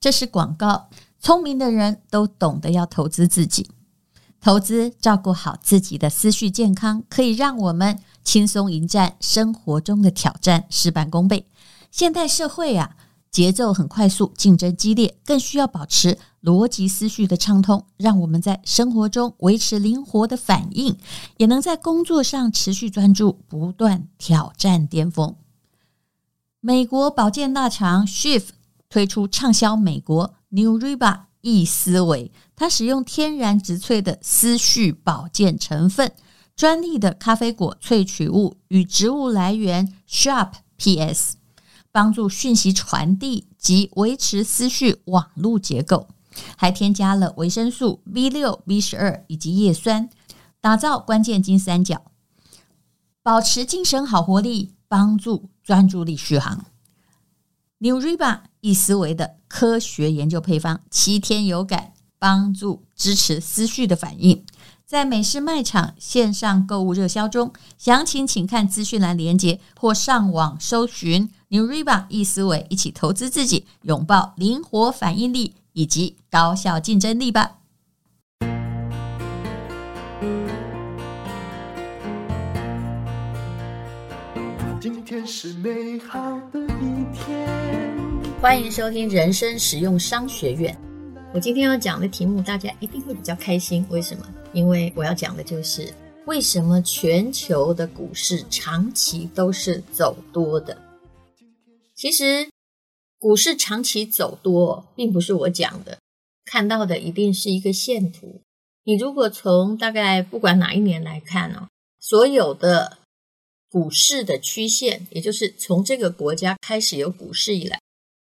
这是广告。聪明的人都懂得要投资自己，投资照顾好自己的思绪健康，可以让我们轻松迎战生活中的挑战，事半功倍。现代社会啊，节奏很快速，竞争激烈，更需要保持逻辑思绪的畅通，让我们在生活中维持灵活的反应，也能在工作上持续专注，不断挑战巅峰。美国保健大厂 Shift 推出畅销美国 New Riba 易思维，它使用天然植萃的思绪保健成分，专利的咖啡果萃取物与植物来源 Sharp PS，帮助讯息传递及维持思绪网络结构，还添加了维生素 B 六、B 十二以及叶酸，打造关键金三角，保持精神好活力，帮助专注力续航。New Riba 易思维的科学研究配方，七天有感，帮助支持思绪的反应。在美式卖场线上购物热销中，详情请看资讯栏连接或上网搜寻 Newriba 易思维，一起投资自己，拥抱灵活反应力以及高效竞争力吧。今天是美好的一天。欢迎收听人生实用商学院。我今天要讲的题目，大家一定会比较开心。为什么？因为我要讲的就是为什么全球的股市长期都是走多的。其实，股市长期走多，并不是我讲的，看到的一定是一个线图。你如果从大概不管哪一年来看哦，所有的股市的曲线，也就是从这个国家开始有股市以来。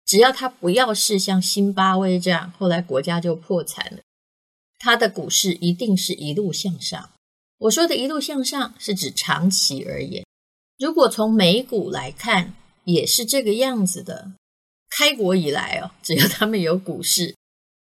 只要它不要是像辛巴威这样，后来国家就破产了，它的股市一定是一路向上。我说的一路向上是指长期而言。如果从美股来看，也是这个样子的。开国以来哦，只要他们有股市，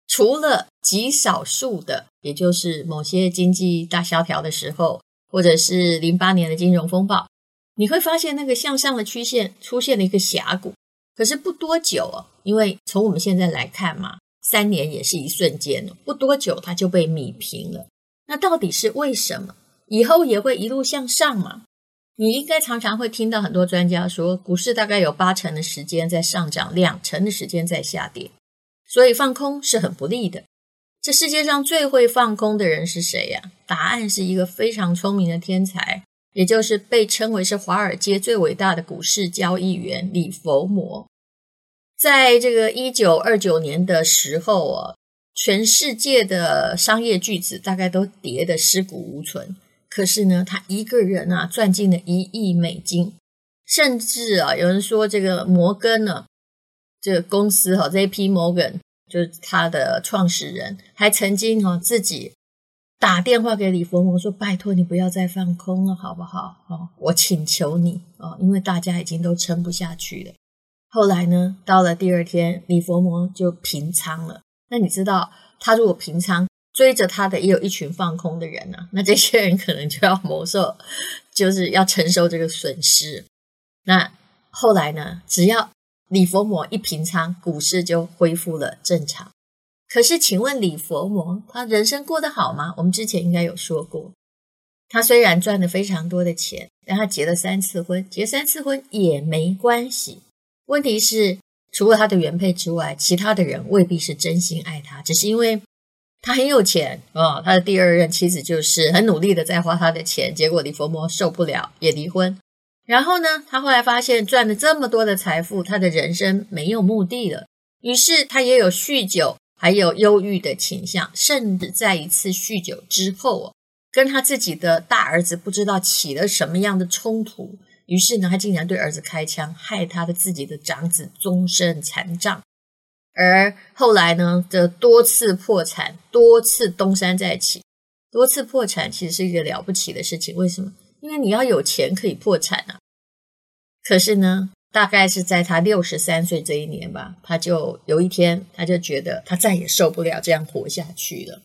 除了极少数的，也就是某些经济大萧条的时候，或者是零八年的金融风暴，你会发现那个向上的曲线出现了一个峡谷。可是不多久哦，因为从我们现在来看嘛，三年也是一瞬间，不多久它就被米平了。那到底是为什么？以后也会一路向上吗？你应该常常会听到很多专家说，股市大概有八成的时间在上涨，两成的时间在下跌，所以放空是很不利的。这世界上最会放空的人是谁呀？答案是一个非常聪明的天才。也就是被称为是华尔街最伟大的股市交易员李佛摩，在这个一九二九年的时候啊，全世界的商业巨子大概都跌得尸骨无存，可是呢，他一个人啊赚进了一亿美金，甚至啊，有人说这个摩根呢，这个公司哈，J.P. Morgan 就是他的创始人，还曾经哈自己。打电话给李佛摩说：“拜托你不要再放空了，好不好？哦，我请求你哦，因为大家已经都撑不下去了。”后来呢，到了第二天，李佛摩就平仓了。那你知道，他如果平仓，追着他的也有一群放空的人呢、那这些人可能就要蒙受，就是要承受这个损失。那后来呢，只要李佛摩一平仓，股市就恢复了正常。可是，请问李佛摩他人生过得好吗？我们之前应该有说过，他虽然赚了非常多的钱，但他结了三次婚，结三次婚也没关系。问题是，除了他的原配之外，其他的人未必是真心爱他，只是因为他很有钱哦。他的第二任妻子就是很努力的在花他的钱，结果李佛摩受不了，也离婚。然后呢，他后来发现赚了这么多的财富，他的人生没有目的了，于是他也有酗酒。还有忧郁的倾向，甚至在一次酗酒之后哦，跟他自己的大儿子不知道起了什么样的冲突，于是呢，他竟然对儿子开枪，害他的自己的长子终身残障。而后来呢，这多次破产，多次东山再起，多次破产其实是一个了不起的事情。为什么？因为你要有钱可以破产啊。可是呢，大概是在他六十三岁这一年吧，他就有一天，他就觉得他再也受不了这样活下去了，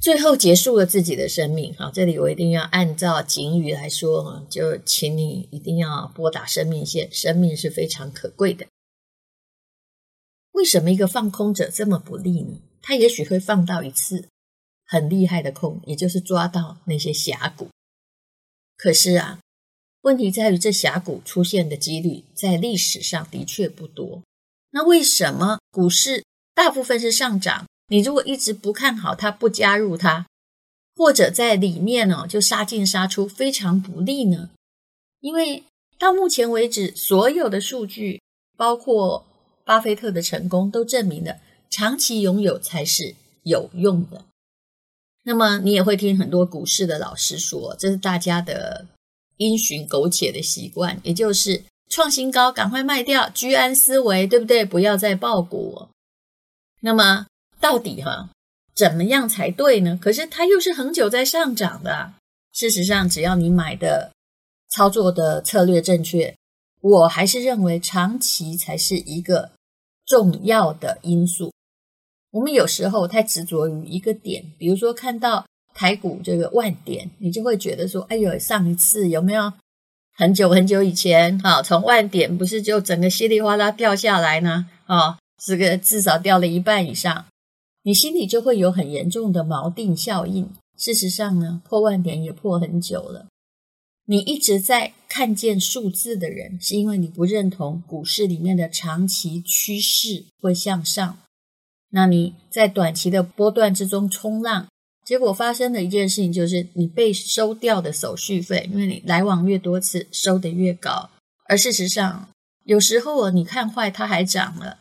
最后结束了自己的生命。好，这里我一定要按照警语来说，就请你一定要拨打生命线，生命是非常可贵的。为什么一个放空者这么不利呢？他也许会放到一次很厉害的空，也就是抓到那些峡谷。可是啊，问题在于这峡谷出现的几率在历史上的确不多。那为什么股市大部分是上涨？你如果一直不看好它，不加入它，或者在里面呢，就杀进杀出，非常不利呢？因为到目前为止，所有的数据，包括巴菲特的成功，都证明了长期拥有才是有用的。那么你也会听很多股市的老师说，这是大家的因循苟且的习惯，也就是创新高赶快卖掉，居安思危，对不对？不要再抱股。那么。到底哈怎么样才对呢？可是它又是恒久在上涨的。事实上，只要你买的操作的策略正确，我还是认为长期才是一个重要的因素。我们有时候太执着于一个点，比如说看到台股这个万点，你就会觉得说：“哎呦，上一次有没有很久很久以前？哈，从万点不是就整个稀里哗啦掉下来呢？啊，这个至少掉了一半以上。”你心里就会有很严重的锚定效应。事实上呢，破万点也破很久了。你一直在看见数字的人，是因为你不认同股市里面的长期趋势会向上。那你在短期的波段之中冲浪，结果发生的一件事情就是你被收掉的手续费，因为你来往越多次，收得越高。而事实上，有时候你看坏它还涨了。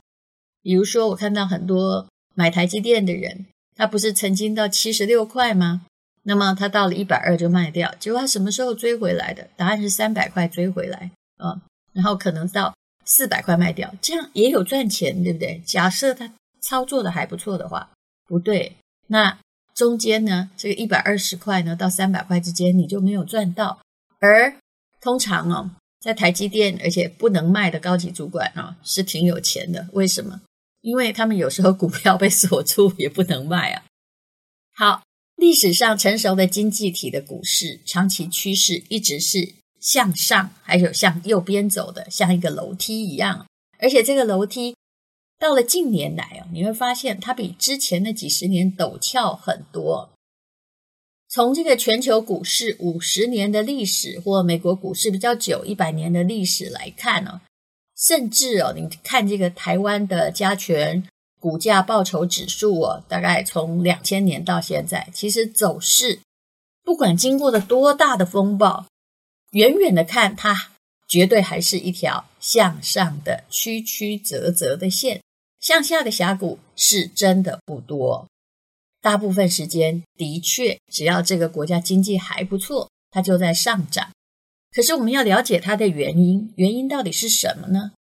比如说，我看到很多。买台积电的人，他不是曾经到七十六块吗？那么他到了一百二就卖掉，结果他什么时候追回来的？答案是三百块追回来啊、然后可能到四百块卖掉，这样也有赚钱，对不对？假设他操作的还不错的话，不对，那中间呢，这个一百二十块呢到三百块之间你就没有赚到，而通常哦，在台积电而且不能卖的高级主管啊、哦，是挺有钱的，为什么？因为他们有时候股票被锁住也不能卖啊。好，历史上成熟的经济体的股市长期趋势一直是向上，还有向右边走的，像一个楼梯一样。而且这个楼梯到了近年来啊，你会发现它比之前的几十年陡峭很多。从这个全球股市五十年的历史，或美国股市比较久一百年的历史来看呢。甚至哦，你看这个台湾的加权股价报酬指数哦，大概从两千年到现在，其实走势不管经过了多大的风暴，远远的看它，绝对还是一条向上的曲曲折折的线，向下的峡谷是真的不多。大部分时间的确，只要这个国家经济还不错，它就在上涨。可是我们要了解它的原因，原因到底是什么呢？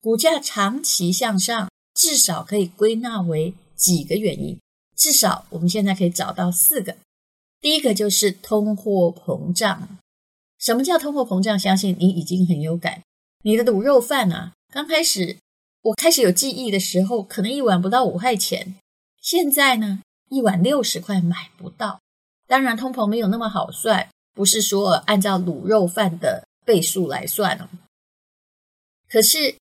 股价长期向上，至少可以归纳为几个原因，至少我们现在可以找到四个。第一个就是通货膨胀。什么叫通货膨胀？相信你已经很有感。你的卤肉饭啊，刚开始我开始有记忆的时候，可能一碗不到五块钱，现在呢，一碗六十块买不到。当然，通膨没有那么好算。不是说按照卤肉饭的倍数来算哦，可是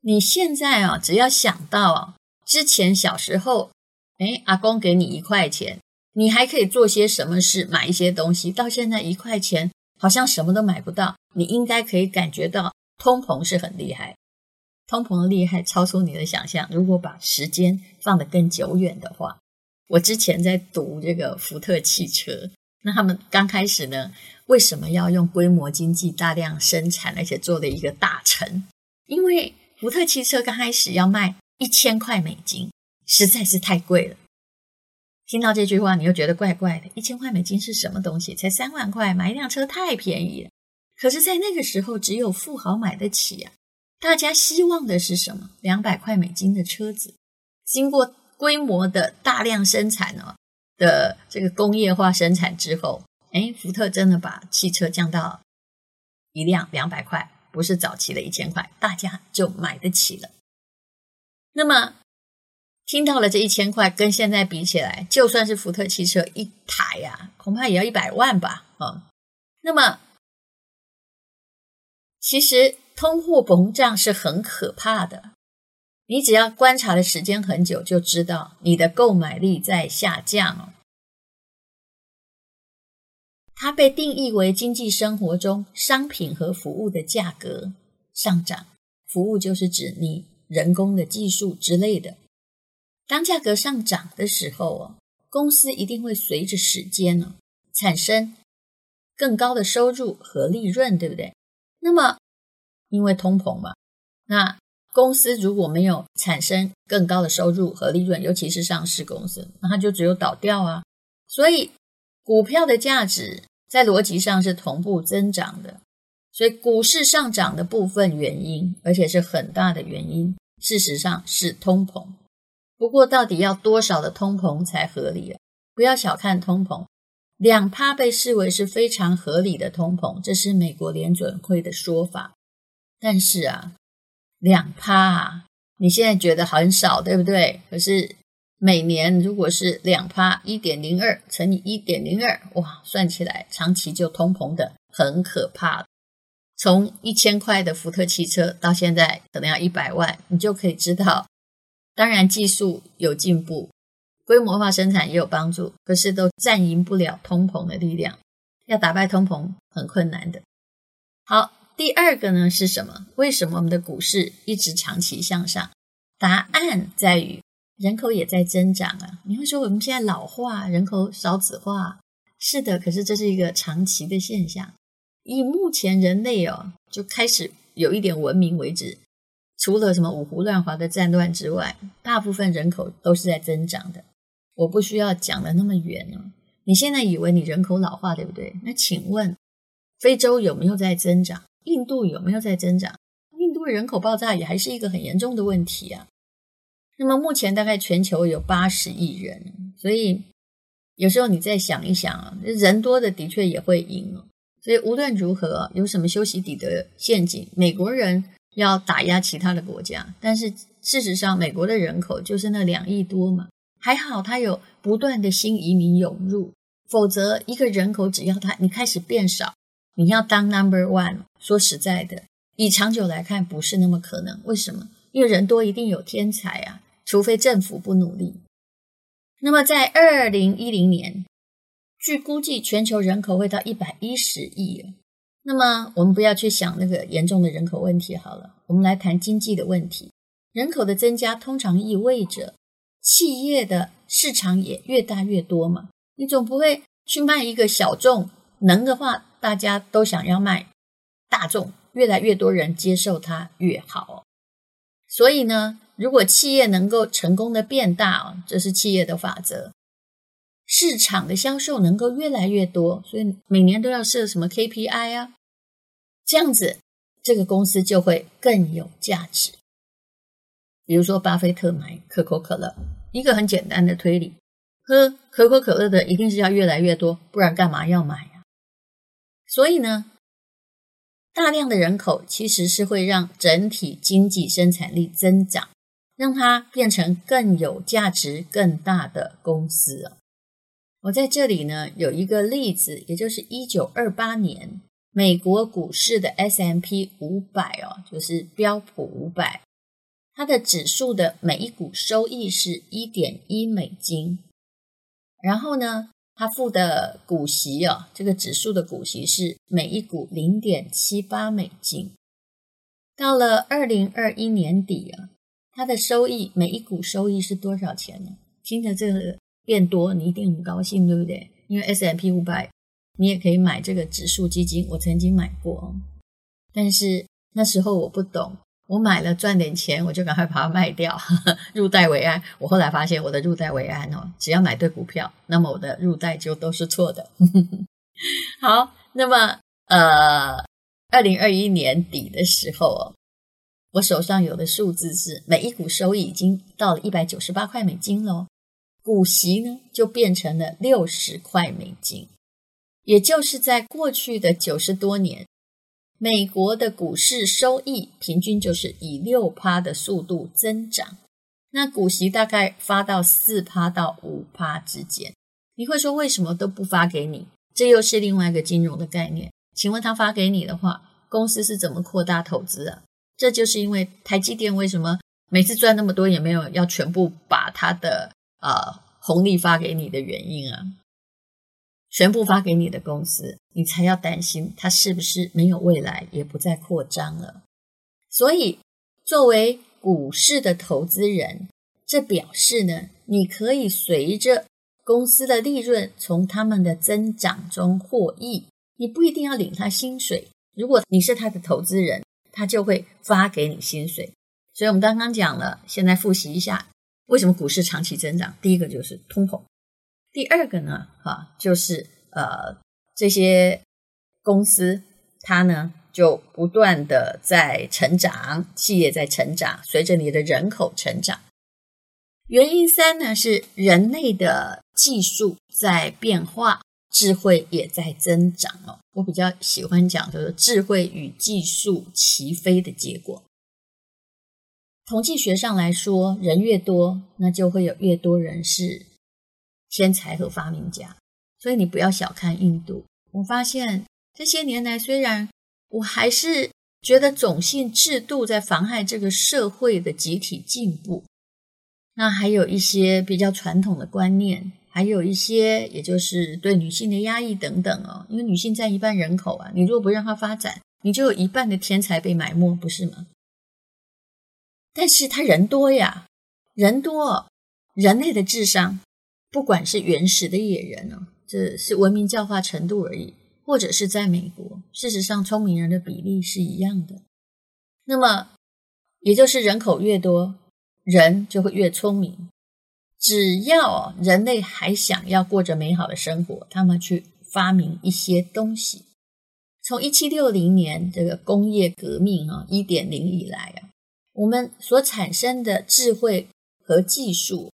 你现在啊，只要想到啊，之前小时候，哎，阿公给你一块钱，你还可以做些什么事，买一些东西。到现在一块钱好像什么都买不到，你应该可以感觉到通膨是很厉害，通膨的厉害超出你的想象。如果把时间放得更久远的话，我之前在读这个福特汽车。那他们刚开始呢，为什么要用规模经济大量生产，而且做了一个大成？因为福特汽车刚开始要卖一千块美金，实在是太贵了。听到这句话，你又觉得怪怪的。一千块美金是什么东西？才三万块，买一辆车太便宜了。可是，在那个时候，只有富豪买得起啊。大家希望的是什么？两百块美金的车子，经过规模的大量生产呢？的这个工业化生产之后，哎，福特真的把汽车降到一辆两百块，不是早期的一千块，大家就买得起了。那么听到了这一千块，跟现在比起来，就算是福特汽车一台呀、啊，恐怕也要一百万吧？啊、哦，那么其实通货膨胀是很可怕的。你只要观察的时间很久，就知道你的购买力在下降哦。它被定义为经济生活中商品和服务的价格上涨，服务就是指你人工的技术之类的。当价格上涨的时候哦，公司一定会随着时间呢产生更高的收入和利润，对不对？那么因为通膨嘛，那公司如果没有产生更高的收入和利润，尤其是上市公司，那它就只有倒掉啊。所以股票的价值在逻辑上是同步增长的。所以股市上涨的部分原因，而且是很大的原因，事实上是通膨。不过到底要多少的通膨才合理啊？不要小看通膨，两趴被视为是非常合理的通膨，这是美国联准会的说法。但是啊。两趴啊，你现在觉得很少，对不对？可是每年如果是两趴，一点零二乘以一点零二，哇，算起来长期就通膨的很可怕。从一千块的福特汽车到现在可能要一百万，你就可以知道。当然技术有进步，规模化生产也有帮助，可是都战赢不了通膨的力量。要打败通膨很困难的。好。第二个呢是什么？为什么我们的股市一直长期向上？答案在于人口也在增长啊！你会说我们现在老化，人口少子化，是的，可是这是一个长期的现象。以目前人类哦，就开始有一点文明为止，除了什么五胡乱华的战乱之外，大部分人口都是在增长的。我不需要讲的那么远哦。你现在以为你人口老化，对不对？那请问非洲有没有在增长？印度有没有在增长？印度人口爆炸也还是一个很严重的问题啊。那么目前大概全球有八十亿人，所以有时候你再想一想啊，人多的的确也会赢。所以无论如何，有什么修昔底德陷阱，美国人要打压其他的国家，但是事实上美国的人口就是那两亿多嘛，还好它有不断的新移民涌入，否则一个人口只要它你开始变少。你要当 number one，说实在的，以长久来看不是那么可能。为什么？因为人多一定有天才啊，除非政府不努力。那么在二零一零年，据估计全球人口会到一百一十亿。那么我们不要去想那个严重的人口问题好了，我们来谈经济的问题。人口的增加通常意味着企业的市场也越大越多嘛。你总不会去卖一个小众，能的话。大家都想要卖大众，越来越多人接受它越好。所以呢，如果企业能够成功的变大，这是企业的法则。市场的销售能够越来越多，所以每年都要设什么 KPI 啊？这样子，这个公司就会更有价值。比如说，巴菲特买可口可乐，一个很简单的推理：喝可口可乐的一定是要越来越多，不然干嘛要买？所以呢，大量的人口其实是会让整体经济生产力增长，让它变成更有价值、更大的公司哦。我在这里呢有一个例子，也就是一九二八年美国股市的 S M P 五百哦，就是标普五百，它的指数的每一股收益是一点一美金，然后呢，它付的股息哦，这个指数的股息是每一股零点七八美金。到了二零二一年底啊，它的收益每一股收益是多少钱呢？听着这个变多，你一定很高兴，对不对？因为 S M P 五百，你也可以买这个指数基金，我曾经买过，但是那时候我不懂。我买了赚点钱，我就赶快把它卖掉，入袋为安。我后来发现，我的入袋为安哦，只要买对股票，那么我的入袋就都是错的。好，那么呃，二零二一年底的时候哦，我手上有的数字是每一股收益已经到了一百九十八块美金喽，股息呢就变成了六十块美金，也就是在过去的九十多年。美国的股市收益平均就是以六趴的速度增长，那股息大概发到四趴到五趴之间。你会说为什么都不发给你？这又是另外一个金融的概念。请问他发给你的话，公司是怎么扩大投资啊？这就是因为台积电为什么每次赚那么多也没有要全部把他的呃红利发给你的原因啊，全部发给你的公司，你才要担心它是不是没有未来，也不再扩张了。所以，作为股市的投资人，这表示呢，你可以随着公司的利润从他们的增长中获益，你不一定要领他薪水。如果你是他的投资人，他就会发给你薪水。所以我们刚刚讲了，现在复习一下，为什么股市长期增长？第一个就是通膨，第二个呢，哈，就是呃，这些公司它呢就不断的在成长，企业在成长，随着你的人口成长。原因三呢是人类的技术在变化，智慧也在增长哦。我比较喜欢讲就是智慧与技术齐飞的结果。统计学上来说，人越多，那就会有越多人是天才和发明家。所以你不要小看印度。我发现这些年来，虽然我还是觉得种姓制度在妨害这个社会的集体进步。那还有一些比较传统的观念，还有一些也就是对女性的压抑等等哦。因为女性占一半人口啊，你如果不让她发展，你就有一半的天才被埋没，不是吗？但是他人多呀，人多，人类的智商，不管是原始的野人哦，这是文明教化程度而已，或者是在美国，事实上聪明人的比例是一样的。那么，也就是人口越多。人就会越聪明。只要人类还想要过着美好的生活，他们去发明一些东西。从一七六零年这个工业革命啊一点零以来啊，我们所产生的智慧和技术，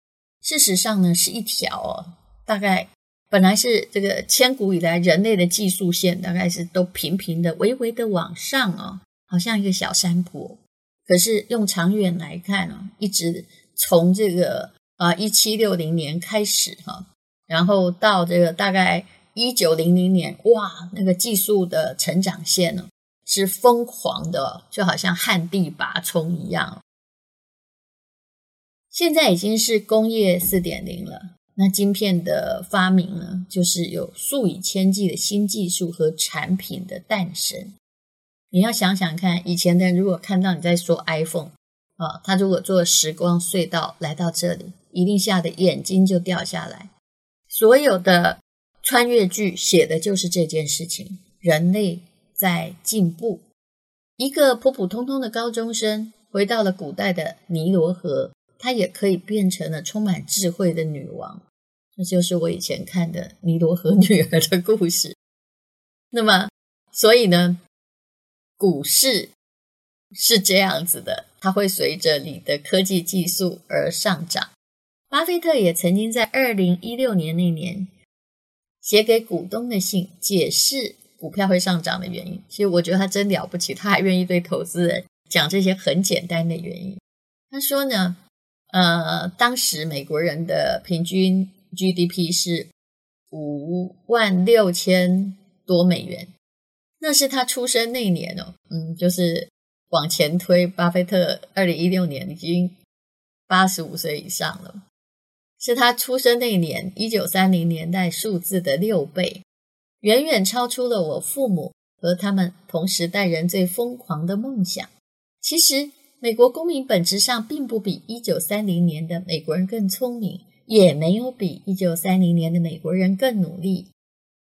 事实上呢是一条哦，大概本来是这个千古以来人类的技术线，大概是都平平的、微微的往上哦，好像一个小山坡。可是用长远来看啊，一直从这个啊一七六零年开始哈，然后到这个大概一九零零年，哇，那个技术的成长线呢是疯狂的，就好像旱地拔葱一样。现在已经是工业四点零了，那晶片的发明呢，就是有数以千计的新技术和产品的诞生。你要想想看，以前的人如果看到你在说 iPhone 啊，他如果坐时光隧道来到这里，一定吓得眼睛就掉下来。所有的穿越剧写的就是这件事情：人类在进步。一个普普通通的高中生回到了古代的尼罗河，她也可以变成了充满智慧的女王。这就是我以前看的《尼罗河女儿》的故事。那么，所以呢？股市是这样子的，它会随着你的科技技术而上涨。巴菲特也曾经在二零一六年那年写给股东的信，解释股票会上涨的原因。其实我觉得他真了不起，他还愿意对投资人讲这些很简单的原因。他说呢，呃，当时美国人的平均 GDP 是五万六千多美元。那是他出生那年哦，嗯，就是往前推，巴菲特二零一六年已经八十五岁以上了，是他出生那年一九三零年代数字的六倍，远远超出了我父母和他们同时代人最疯狂的梦想。其实，美国公民本质上并不比一九三零年的美国人更聪明，也没有比一九三零年的美国人更努力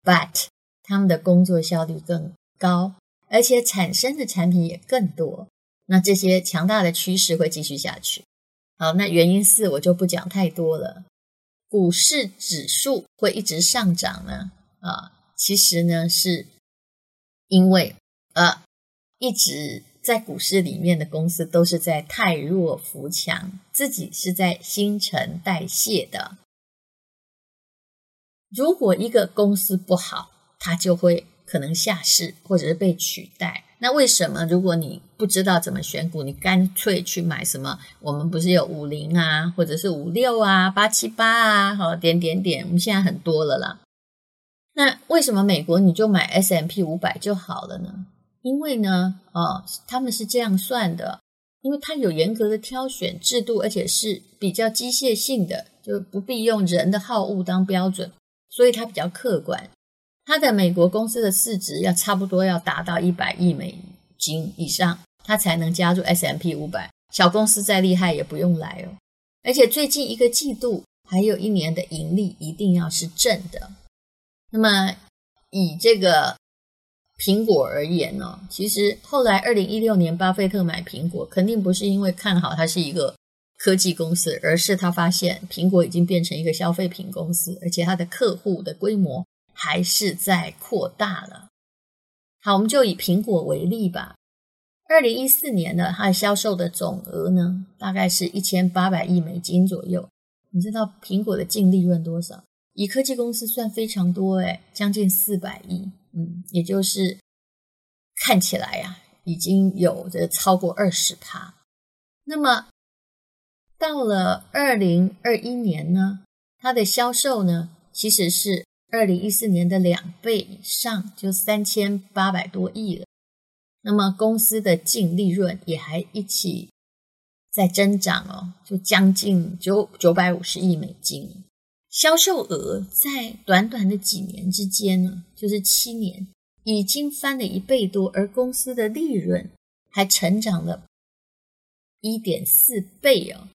，but 他们的工作效率更高，而且产生的产品也更多。那这些强大的趋势会继续下去。好，那原因四我就不讲太多了。股市指数会一直上涨呢？啊，其实呢，是因为啊，一直在股市里面的公司都是在汰弱扶强，自己是在新陈代谢的。如果一个公司不好，它就会。可能下市或者是被取代，那为什么如果你不知道怎么选股，你干脆去买什么？我们不是有五零啊，或者是五六啊、八七八啊，好点点点，我们现在很多了啦。那为什么美国你就买 S M P 五百就好了呢？因为呢，呃，他们是这样算的，因为它有严格的挑选制度，而且是比较机械性的，就不必用人的好恶当标准，所以它比较客观。它的美国公司的市值要差不多要达到一百亿美金以上，它才能加入 S M P 五百。小公司再厉害也不用来哦。而且最近一个季度还有一年的盈利一定要是正的。那么以这个苹果而言呢，其实后来二零一六年巴菲特买苹果，肯定不是因为看好它是一个科技公司，而是他发现苹果已经变成一个消费品公司，而且它的客户的规模还是在扩大了。好，我们就以苹果为例吧。二零一四年呢，它的销售的总额呢，大概是一千八百亿美金左右。你知道苹果的净利润多少？以科技公司算非常多诶，将近四百亿。嗯，也就是看起来呀、啊，已经有着超过二十趴。那么到了二零二一年呢，它的销售呢，其实是二零一四年的两倍以上，就三千八百多亿了。那么公司的净利润也还一起在增长哦，就将近九九百五十亿美金。销售额在短短的几年之间呢，就是七年，已经翻了一倍多，而公司的利润还成长了一点四倍哦。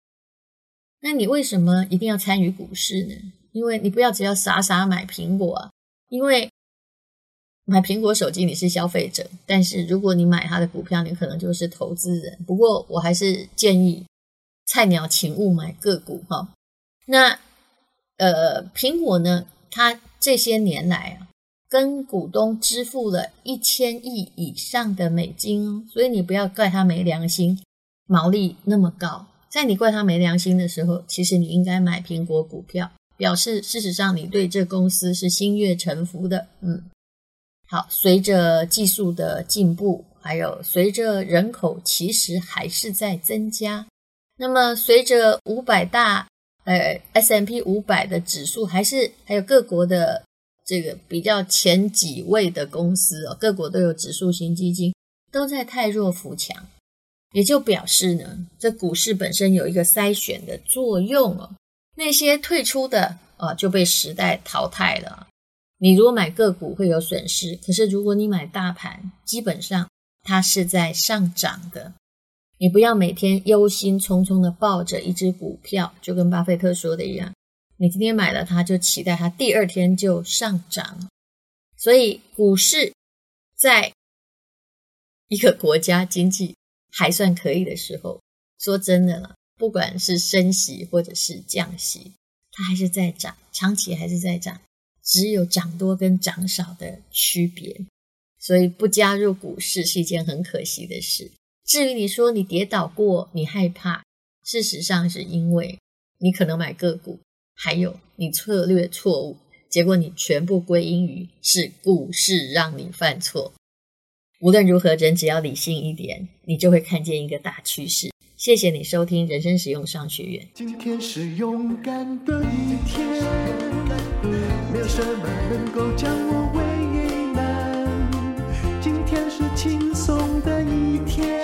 那你为什么一定要参与股市呢？因为你不要只要傻傻买苹果啊，因为。买苹果手机，你是消费者；但是如果你买它的股票，你可能就是投资人。不过我还是建议菜鸟请勿买个股哈。那呃，苹果呢，它这些年来啊，跟股东支付了一千亿以上的美金哦，所以你不要怪它没良心，毛利那么高。在你怪它没良心的时候，其实你应该买苹果股票，表示事实上你对这公司是心悦诚服的，嗯。好，随着技术的进步，还有随着人口其实还是在增加，那么随着五百大呃，S M P 五百的指数，还是还有各国的这个比较前几位的公司哦，各国都有指数型基金都在汰弱扶强，也就表示呢，这股市本身有一个筛选的作用哦，那些退出的啊就被时代淘汰了。你如果买个股会有损失，可是如果你买大盘，基本上它是在上涨的。你不要每天忧心忡忡的抱着一只股票，就跟巴菲特说的一样，你今天买了它，就期待它第二天就上涨。所以股市在一个国家经济还算可以的时候，说真的了，不管是升息或者是降息，它还是在涨，长期还是在涨。只有涨多跟涨少的区别，所以不加入股市是一件很可惜的事。至于你说你跌倒过，你害怕，事实上是因为你可能买个股，还有你策略错误，结果你全部归因于是股市让你犯错。无论如何，人只要理性一点，你就会看见一个大趋势。谢谢你收听人生实用商学院。今天是勇敢的一天。没有什么能够将我为难，今天是轻松的一天，